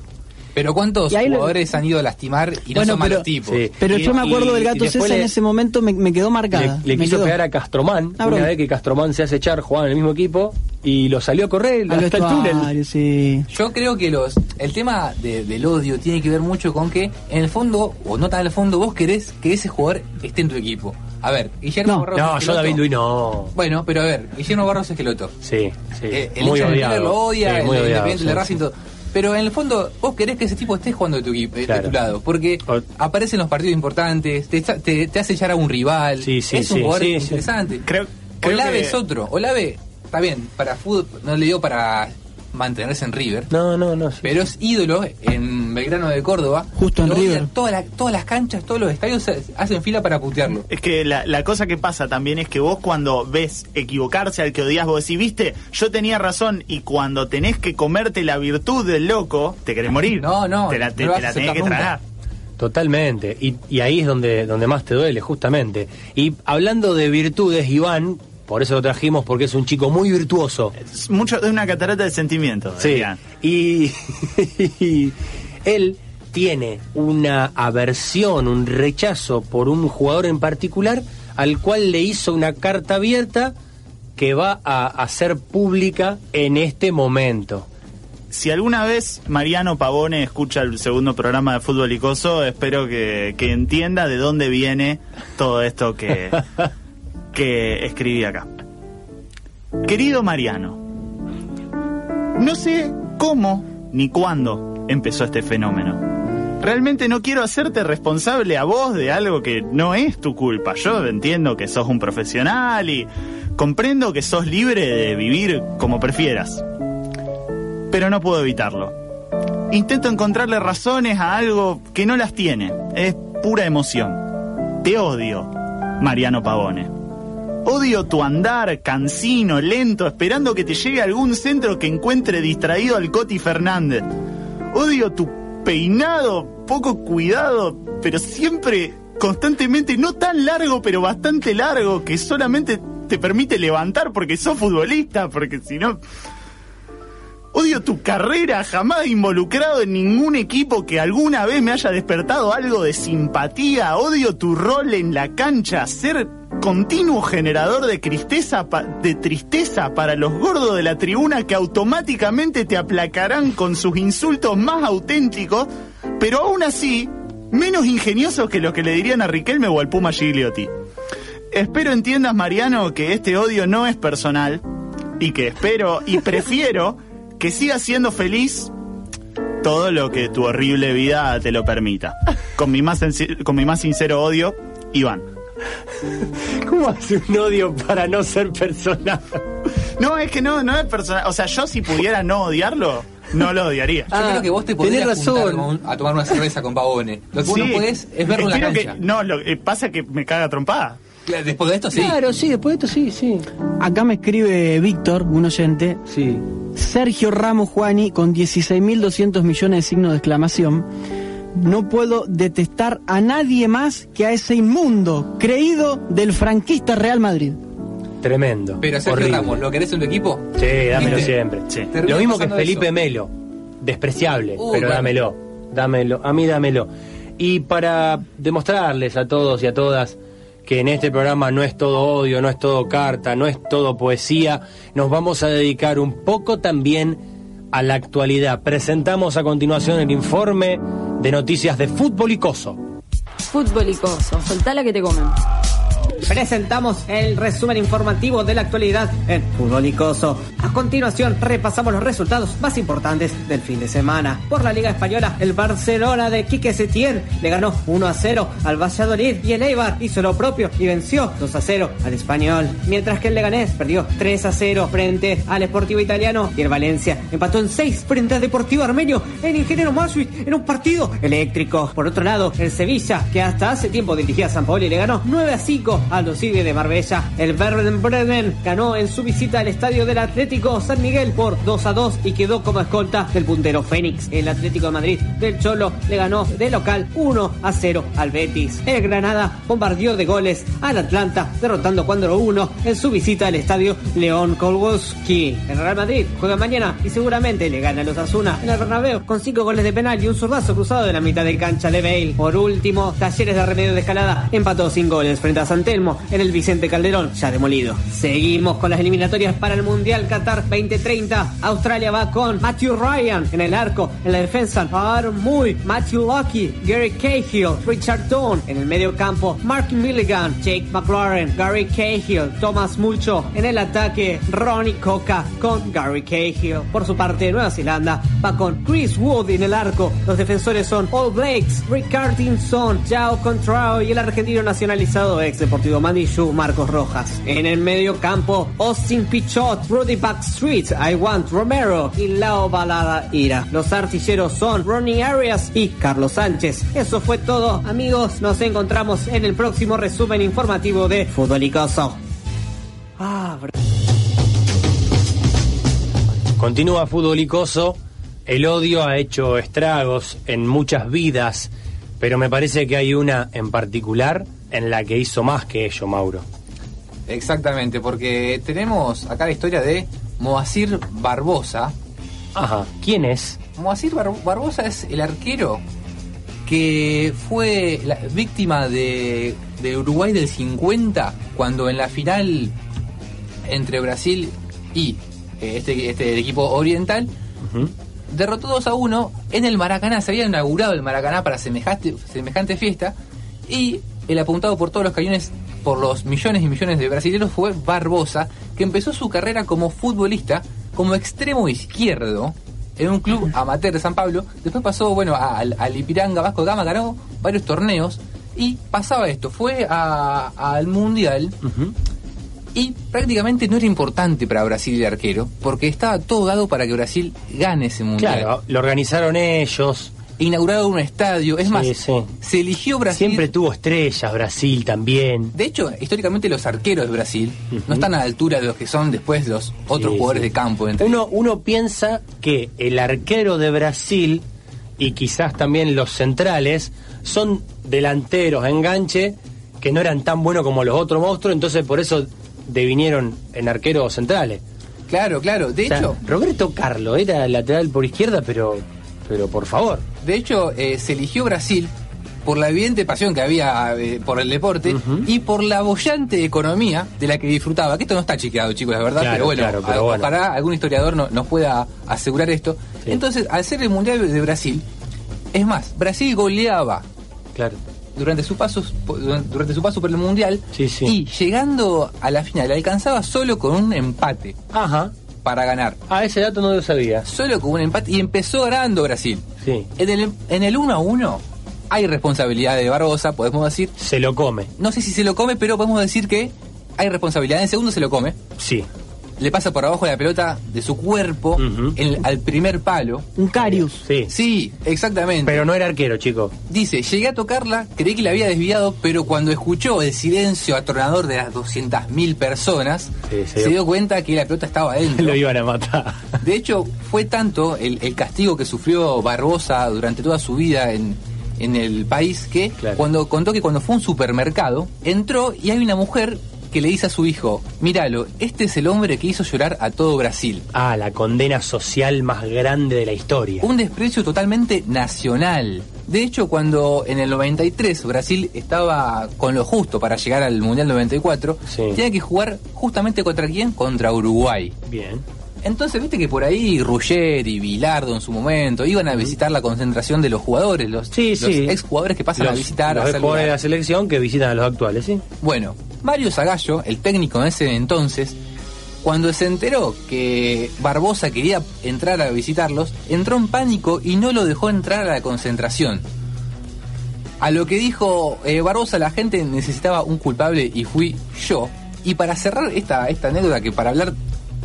Pero ¿cuántos lo- jugadores han ido a lastimar y no Bueno, son pero- malos tipos? Sí. Pero Y- yo me acuerdo y- del gato César le- en ese momento, me, me quedó marcada. Le, le me quiso quedó. pegar a Castromán, Ah, una bro. vez que Castromán se hace echar, jugaban en el mismo equipo, y lo salió a correr Al hasta el túnel. sí. Yo creo que los el tema de- del odio tiene que ver mucho con que en el fondo, o no tan en el fondo, vos querés que ese jugador esté en tu equipo. A ver, Guillermo No. Barros No, yo David Luis no. Bueno, pero a ver, Guillermo Barros Esqueloto. Sí, sí. Eh, el muy odiado. Lo odia, Sí, el muy de odiado, Independiente, el sí, Racing, sí. todo. Pero en el fondo, vos querés que ese tipo esté jugando de tu, equipo, de Claro. tu lado, porque O- aparece en los partidos importantes, te, te, te hace echar a un rival, Sí, sí, es un sí, jugador interesante. Creo, creo Olave que- es otro, Olave, está bien, para fútbol, no le digo para mantenerse en River, No, no, no. pero es ídolo en Belgrano de Córdoba. Justo en River. todas las- todas las canchas, todos los estadios hacen fila para putearlo. Es que la, la cosa que pasa también es que vos cuando ves equivocarse al que odias, vos decís, viste, yo tenía razón y cuando tenés que comerte la virtud del loco, te querés morir. No, no, Te la, te- no te la tenés que tragar. Totalmente. Y, y ahí es donde, donde más te duele, justamente. Y hablando de virtudes, Iván, por eso lo trajimos, porque es un chico muy virtuoso. Es mucho de una catarata de sentimientos. Sí. dirían. Y, y él tiene una aversión, un rechazo por un jugador en particular, al cual le hizo una carta abierta que va a hacer pública en este momento. Si alguna vez Mariano Pavone escucha el segundo programa de Fútbol Icoso, espero que, que entienda de dónde viene todo esto que, que escribí acá. Querido Mariano, no sé cómo ni cuándo empezó este fenómeno. Realmente no quiero hacerte responsable a vos de algo que no es tu culpa. Yo entiendo que sos un profesional y comprendo que sos libre de vivir como prefieras pero no puedo evitarlo. Intento encontrarle razones a algo que no las tiene, es pura emoción. Te odio, Mariano Pavone. Odio tu andar cansino, lento, esperando que te llegue algún centro que encuentre distraído al Coti Fernández. Odio tu peinado, poco cuidado, pero siempre, constantemente, no tan largo, pero bastante largo, que solamente te permite levantar porque sos futbolista, porque si no... Odio tu carrera, jamás involucrado en ningún equipo que alguna vez me haya despertado algo de simpatía. Odio tu rol en la cancha, ser continuo generador de tristeza, de tristeza para los gordos de la tribuna que automáticamente te aplacarán con sus insultos más auténticos, pero aún así menos ingeniosos que los que le dirían a Riquelme o al Puma Gigliotti. Espero entiendas, Mariano, que este odio no es personal y que espero y prefiero que sigas siendo feliz todo lo que tu horrible vida te lo permita. Con mi más, con mi más sincero odio, Iván. ¿Cómo hace un odio para no ser personal? No, es que no, no es personal. O sea, yo si pudiera no odiarlo, no lo odiaría. Yo creo que vos te podrías razón. a tomar una cerveza con Pavone. Lo que vos no podés es verlo en la cancha. Que, no, lo que pasa que me caga trompada. Después de esto sí. Claro, sí, después de esto sí, sí. Acá me escribe Víctor, un oyente. Sí. Sergio Ramos Juani con 16.200 millones de signos de exclamación. No puedo detestar a nadie más que a ese inmundo creído del franquista Real Madrid. Tremendo. Pero Sergio Ramos, ¿lo querés en tu equipo? Sí, dámelo siempre. Lo mismo que Felipe Melo. Despreciable, pero dámelo. Dámelo. A mí dámelo. Y para demostrarles a todos y a todas que en este programa no es todo odio, no es todo carta, no es todo poesía, nos vamos a dedicar un poco también a la actualidad. Presentamos a continuación el informe de noticias de Fútbol y Coso. Fútbol y Coso, soltala que te comen presentamos el resumen informativo de la actualidad en Fútbol Icoso. A continuación, repasamos los resultados más importantes del fin de semana. Por la Liga Española, el Barcelona de Quique Setién le ganó 1 a 0 al Valladolid y el Eibar hizo lo propio y venció 2 a 0 al Español. Mientras que el Leganés perdió 3 a 0 frente al Esportivo Italiano y el Valencia empató en 6 frente al Deportivo Armenio en Ingeniero Maswich en un partido eléctrico. Por otro lado, el Sevilla, que hasta hace tiempo dirigía a San Paolo y le ganó 9 a 5 Aldo Civi de Marbella. El Verden Bremen ganó en su visita al estadio del Atlético San Miguel por 2 a 2 y quedó como escolta del puntero Fénix. El Atlético de Madrid del Cholo le ganó de local 1 a 0 al Betis. El Granada bombardeó de goles al Atlanta, derrotando 4 1 en su visita al estadio León Kolwoski. El Real Madrid juega mañana y seguramente le gana a los Asuna en el Bernabéu con 5 goles de penal y un zurdazo cruzado de la mitad de cancha de Bale. Por último, Talleres de Remedio de Escalada empató sin goles frente a San En el Vicente Calderón, ya demolido. Seguimos con las eliminatorias para el Mundial Qatar 2030. Australia va con Matthew Ryan en el arco, en la defensa Aaron Muy, Matthew Lucky, Gary Cahill, Richard Tone en el medio campo, Mark Milligan, Jake McLaren, Gary Cahill, Thomas Mulcho en el ataque, Ronnie Coca con Gary Cahill. Por su parte, Nueva Zelanda va con Chris Wood en el arco. Los defensores son All Blakes, Rick Cartinson, Jao Contrao y el argentino nacionalizado ex Deportivo Mandillu, Marcos Rojas. En el medio campo, Austin Pichot, Rudy Backstreet, I Want Romero y Lao Balada Ira. Los artilleros son Ronnie Arias y Carlos Sánchez. Eso fue todo, amigos. Nos encontramos en el próximo resumen informativo de Fútbol Icoso. Ah, Continúa Fútbol Icoso. El odio ha hecho estragos en muchas vidas, pero me parece que hay una en particular en la que hizo más que ello, Mauro. Exactamente, porque tenemos acá la historia de Moacir Barbosa. Ajá, ¿quién es? Moacir Barbosa es el arquero que fue la víctima de, Uruguay del 50, cuando en la final entre Brasil y eh, este, este equipo oriental derrotó 2 a 1 en el Maracaná. Se había inaugurado el Maracaná para semejante, semejante fiesta y el apuntado por todos los cañones por los millones y millones de brasileños fue Barbosa, que empezó su carrera como futbolista, como extremo izquierdo, en un club amateur de San Pablo. Después pasó, bueno, al, Ipiranga Vasco Gama, ganó varios torneos y pasaba esto. Fue al Mundial y prácticamente no era importante para Brasil el arquero, porque estaba todo dado para que Brasil gane ese Mundial. Claro, lo organizaron ellos inauguraron un estadio. Es más, Sí, se eligió Brasil. Siempre tuvo estrellas, Brasil también. De hecho, históricamente los arqueros de Brasil no están a la altura de los que son después los otros Sí, jugadores de campo. entre- Uno, uno piensa que el arquero de Brasil y quizás también los centrales son delanteros, enganche, que no eran tan buenos como los otros monstruos, entonces por eso devinieron en arqueros centrales. Claro, claro. De O sea, hecho, Roberto Carlo era lateral por izquierda, pero, pero por favor. de hecho eh, se eligió Brasil por la evidente pasión que había eh, por el deporte y por la bollante economía de la que disfrutaba. Que esto no está chequeado, chicos, la verdad, Claro, pero bueno, claro, pero a- bueno. ojalá algún historiador no- nos pueda asegurar esto. Entonces, al ser el Mundial de Brasil, es más, Brasil goleaba Claro. durante su paso durante su paso por el mundial y llegando a la final alcanzaba solo con un empate Ajá. Para ganar Ah, ese dato no lo sabía. solo con un empate y empezó ganando Brasil Sí. en el en el 1 a 1 hay responsabilidad de Barbosa podemos decir Se lo come. no sé si se lo come pero podemos decir que hay responsabilidad en el segundo se lo come Sí. Le pasa por abajo la pelota de su cuerpo en- al primer palo Un Carius. Sí. sí exactamente Pero no era arquero, chico. Dice, llegué a tocarla, creí que la había desviado, pero cuando escuchó el silencio atronador de las 200.000 personas, Sí, se dio cuenta que la pelota estaba adentro. Lo iban a matar. De hecho, fue tanto el, el castigo que sufrió Barbosa durante toda su vida en, en el país que cuando contó que cuando fue a un supermercado, entró y hay una mujer que le dice a su hijo, míralo, este es el hombre que hizo llorar a todo Brasil. Ah, la condena social más grande de la historia. Un desprecio totalmente nacional. De hecho, cuando en el 93 Brasil estaba con lo justo para llegar al Mundial 94, tenía que jugar justamente contra quién? Contra Uruguay. Bien. Entonces, viste que por ahí Ruggeri y Bilardo en su momento iban a visitar la concentración de los jugadores, los, Sí, los sí. exjugadores que pasan a visitar, los a jugadores de la selección que visitan a los actuales, ¿sí? Bueno, Mario Zagallo, el técnico en ese entonces, cuando se enteró que Barbosa quería entrar a visitarlos, entró en pánico y no lo dejó entrar a la concentración. A lo que dijo eh, Barbosa, la gente necesitaba un culpable y fui yo. Y para cerrar esta, esta anécdota, que para hablar,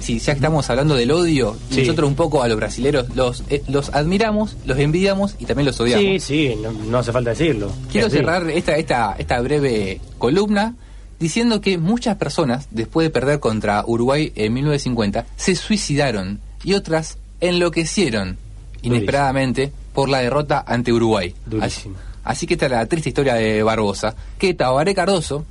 si ya que estamos hablando del odio, Sí. nosotros un poco a los brasileros los, eh, los admiramos, los envidiamos y también los odiamos. Sí, sí, no, no hace falta decirlo. Quiero cerrar esta, esta, esta breve columna diciendo que muchas personas, después de perder contra Uruguay en 1950, se suicidaron y otras enloquecieron inesperadamente por la derrota ante Uruguay. Durísimo. Así, así que esta es la triste historia de Barbosa, que Tabaré Cardoso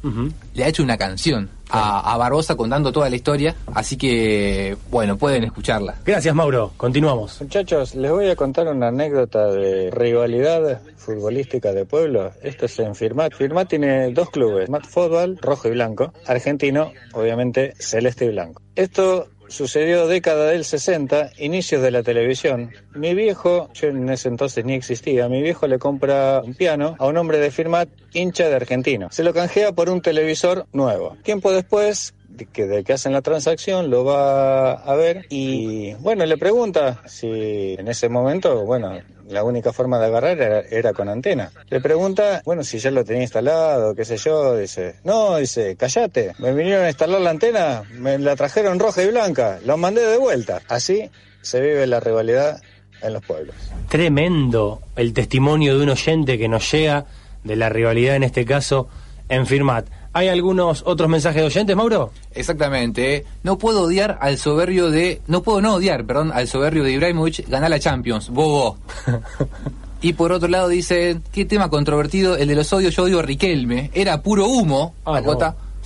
le ha hecho una canción a, a Barbosa contando toda la historia, así que, bueno, pueden escucharla. Gracias, Mauro. Continuamos. Muchachos, les voy a contar una anécdota de rivalidad futbolística de pueblo. Esto es en Firmat. Firmat tiene dos clubes, Mat Fútbol, rojo y blanco, argentino, obviamente celeste y blanco. Esto sucedió década del 60, inicios de la televisión. Mi viejo, yo en ese entonces ni existía, mi viejo le compra un piano a un hombre de Firmat, hincha de argentino. Se lo canjea por un televisor nuevo. Tiempo después, de que, de que hacen la transacción, lo va a ver y bueno, le pregunta si en ese momento, bueno, la única forma de agarrar era, era con antena. Le pregunta, bueno, si ya lo tenía instalado, qué sé yo, dice, no, dice, callate, me vinieron a instalar la antena, me la trajeron roja y blanca, lo mandé de vuelta. Así se vive la rivalidad en los pueblos. Tremendo el testimonio de un oyente que nos llega de la rivalidad, en este caso, en Firmat. ¿Hay algunos otros mensajes de oyentes, Mauro? Exactamente. No puedo odiar al soberbio de. No puedo no odiar, perdón, al soberbio de Ibrahimovic ganar la Champions. Bobo. y por otro lado dice, qué tema controvertido, el de los odios, yo odio a Riquelme. Era puro humo. Ah.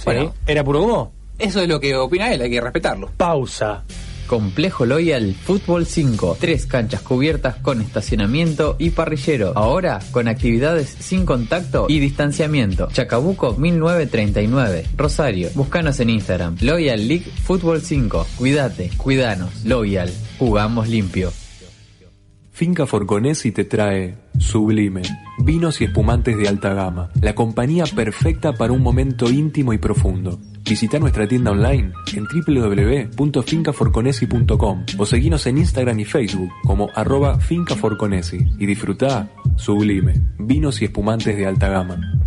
Bueno, ¿Era puro humo? eso es lo que opina él, hay que respetarlo. Pausa. Complejo Loyal Fútbol 5. Tres canchas cubiertas con estacionamiento y parrillero. Ahora con actividades sin contacto y distanciamiento. Chacabuco 1939. Rosario. Búscanos en Instagram. Loyal League Fútbol 5. Cuídate, cuidanos. Loyal. Jugamos limpio. Finca Forconesi te trae Sublime, vinos y espumantes de alta gama, la compañía perfecta para un momento íntimo y profundo. Visita nuestra tienda online en www.fincaforconesi.com o seguinos en Instagram y Facebook como arroba fincaforconesi y disfruta Sublime, vinos y espumantes de alta gama.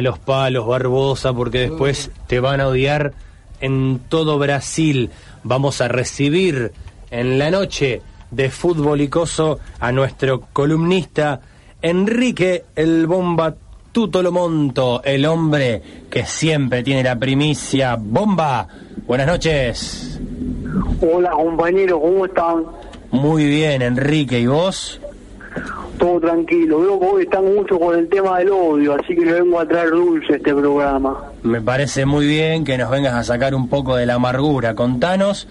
Los palos, Barbosa, porque después te van a odiar en todo Brasil. Vamos a recibir en la noche de fútbol y coso a nuestro columnista Enrique el Bomba Tutolomonto, el hombre que siempre tiene la primicia. Bomba, buenas noches. Hola compañeros, ¿cómo están? Muy bien, Enrique, ¿y vos? Todo tranquilo. Veo que hoy están mucho con el tema del odio, así que le vengo a traer dulce a este programa. Me parece muy bien que nos vengas a sacar un poco de la amargura. Contanos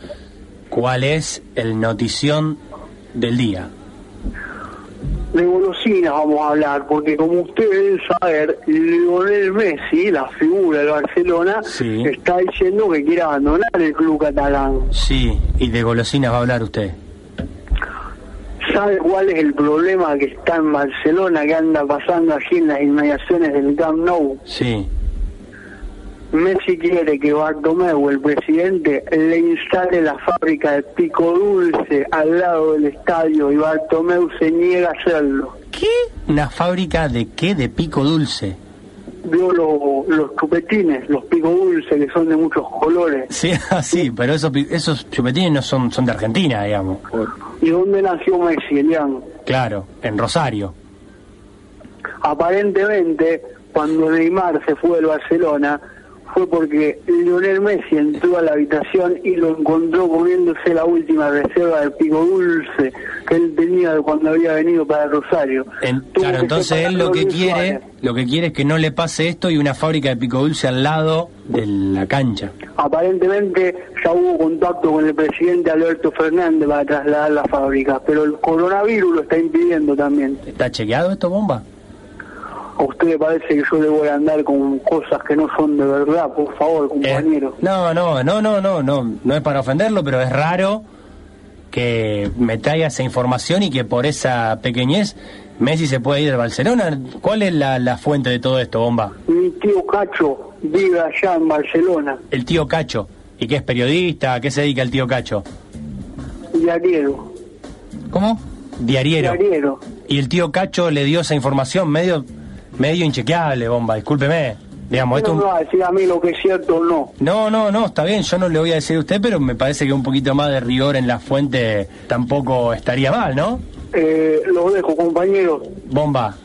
cuál es el notición del día. De golosinas vamos a hablar, porque como ustedes deben saber, Lionel Messi, la figura del Barcelona, Sí. está diciendo que quiere abandonar el club catalán. Sí, y de golosinas va a hablar usted. ¿Sabe cuál es el problema que está en Barcelona, que anda pasando allí en las inmediaciones del Camp Nou? Sí. Messi quiere que Bartomeu, el presidente, le instale la fábrica de pico dulce al lado del estadio y Bartomeu se niega a hacerlo. ¿Qué? ¿Una fábrica de qué? De pico dulce. Vio lo- los chupetines, los pico dulce que son de muchos colores. Sí, sí, pero esos, esos chupetines no son, son de Argentina, digamos. ¿Y dónde nació Messi, Elian? Claro, en Rosario. Aparentemente, cuando Neymar se fue del Barcelona, fue porque Lionel Messi entró a la habitación y lo encontró comiéndose la última reserva de pico dulce que él tenía cuando había venido para Rosario. En- claro, entonces él lo que quiere, Suárez. lo que quiere es que no le pase esto y una fábrica de pico dulce al lado de la cancha. Aparentemente ya hubo contacto con el presidente Alberto Fernández para trasladar la fábrica, pero el coronavirus lo está impidiendo también. ¿Está chequeado esto, bomba? ¿A usted le parece que yo le voy a andar con cosas que no son de verdad? Por favor, compañero. No, no, no, no, no, no, no es para ofenderlo, pero es raro que me traiga esa información y que por esa pequeñez Messi se pueda ir del Barcelona. ¿Cuál es la, la fuente de todo esto, bomba? Mi tío Cacho vive allá en Barcelona, El tío Cacho. ¿Y qué es periodista? ¿A qué se dedica el tío Cacho? diariero. ¿Cómo? Diariero. Diariero. Y el tío Cacho le dio esa información medio, medio inchequeable, bomba, discúlpeme. Digamos, esto no es me un- va a decir a mí lo que es cierto o no. No, no, no, está bien, yo no le voy a decir a usted, pero me parece que un poquito más de rigor en la fuente tampoco estaría mal, ¿no? Eh, lo dejo, compañero. Bomba.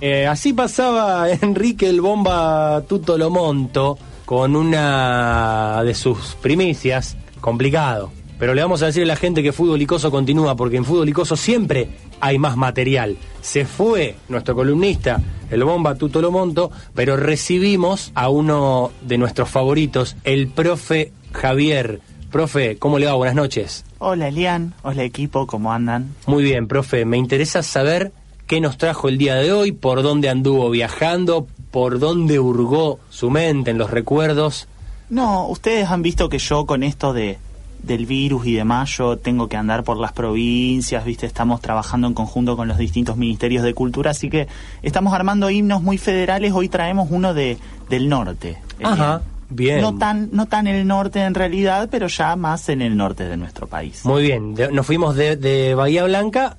Eh, así pasaba Enrique el Bomba Tuto Lomonto con una de sus primicias, complicado. Pero le vamos a decir a la gente que Fútbol Icoso continúa, porque en Fútbol Icoso siempre hay más material. Se fue nuestro columnista, el Bomba Tuto Lomonto, pero recibimos a uno de nuestros favoritos, el profe Javier. Profe, ¿cómo le va? Buenas noches. Hola Elian, hola equipo, ¿cómo andan? Muy bien, profe. Me interesa saber qué nos trajo el día de hoy, por dónde anduvo viajando, por dónde hurgó su mente en los recuerdos. No, ustedes han visto que yo con esto de del virus y demás, yo tengo que andar por las provincias, viste, estamos trabajando en conjunto con los distintos ministerios de cultura, así que estamos armando himnos muy federales, hoy traemos uno de del norte. Ajá, bien. No tan, no tan el norte en realidad, pero ya más en el norte de nuestro país. Muy bien, de- nos fuimos de, de Bahía Blanca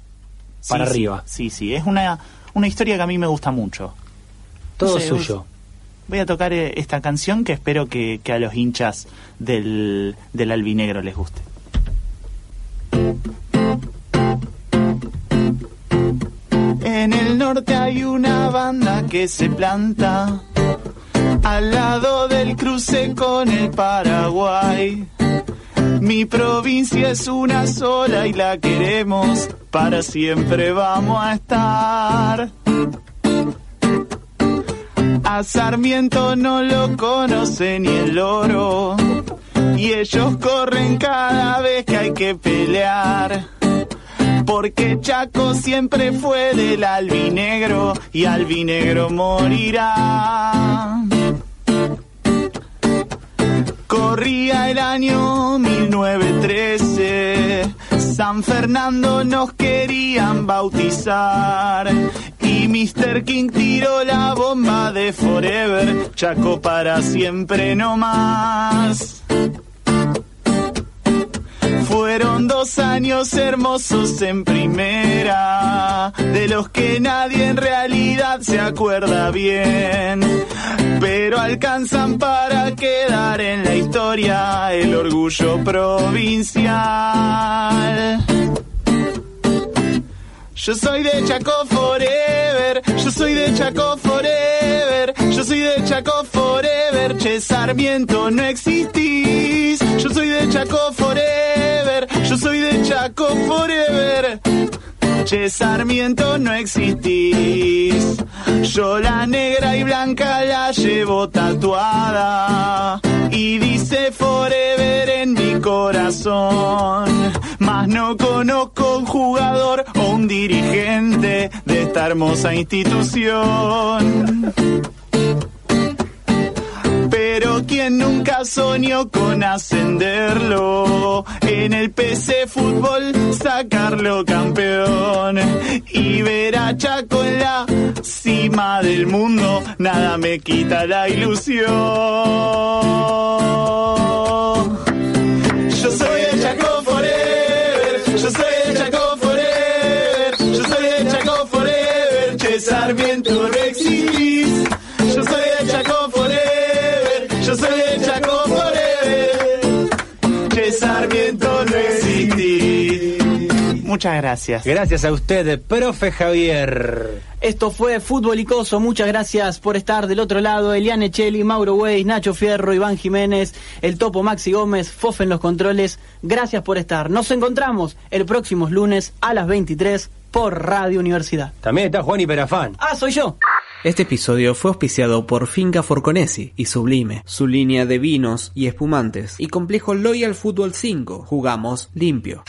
para Sí, sí, arriba. Sí, sí, es una, una historia que a mí me gusta mucho. Todo No sé, suyo. Voy a tocar eh, esta canción que espero que, a los hinchas del, del albinegro les guste. En el norte hay una banda que se planta al lado del cruce con el Paraguay. Mi provincia es una sola y la queremos, para siempre vamos a estar. Sarmiento no lo conoce ni el loro, y ellos corren cada vez que hay que pelear. Porque Chaco siempre fue del albinegro y albinegro morirá. Corría el año 1913, San Fernando nos querían bautizar y Mr. King tiró la bomba de Forever, Chaco para siempre no más. Fueron dos años hermosos en primera, de los que nadie en realidad se acuerda bien, pero alcanzan para quedar en la historia el orgullo provincial. Yo soy de Chaco Forever, yo soy de Chaco Forever, yo soy de Chaco Forever, Che Sarmiento no existís. Yo soy de Chaco Forever, yo soy de Chaco Forever. Che Sarmiento no existís. Yo la negra y blanca la llevo tatuada y dice Forever en mi corazón. Mas no conozco un jugador o un dirigente de esta hermosa institución. Pero quien nunca soñó con ascenderlo, en el PC Fútbol sacarlo campeón y ver a Chaco en la cima del mundo, nada me quita la ilusión. Yo soy de Chaco Forever, yo soy de Chaco Forever, yo soy de Chaco Forever, Che Sarmiento no Muchas gracias. Gracias a usted, profe Javier. Esto fue Fútbol Icoso. Muchas gracias por estar del otro lado. Eliane Cheli, Mauro Weiss, Nacho Fierro, Iván Jiménez, el Topo Maxi Gómez, Fof en los controles. Gracias por estar. Nos encontramos el próximo lunes a las 23 por Radio Universidad. También está Juan Hiperafán. Ah, soy yo. Este episodio fue auspiciado por Finca Forconesi y Sublime, su línea de vinos y espumantes, y complejo Loyal Football 5. Jugamos limpio.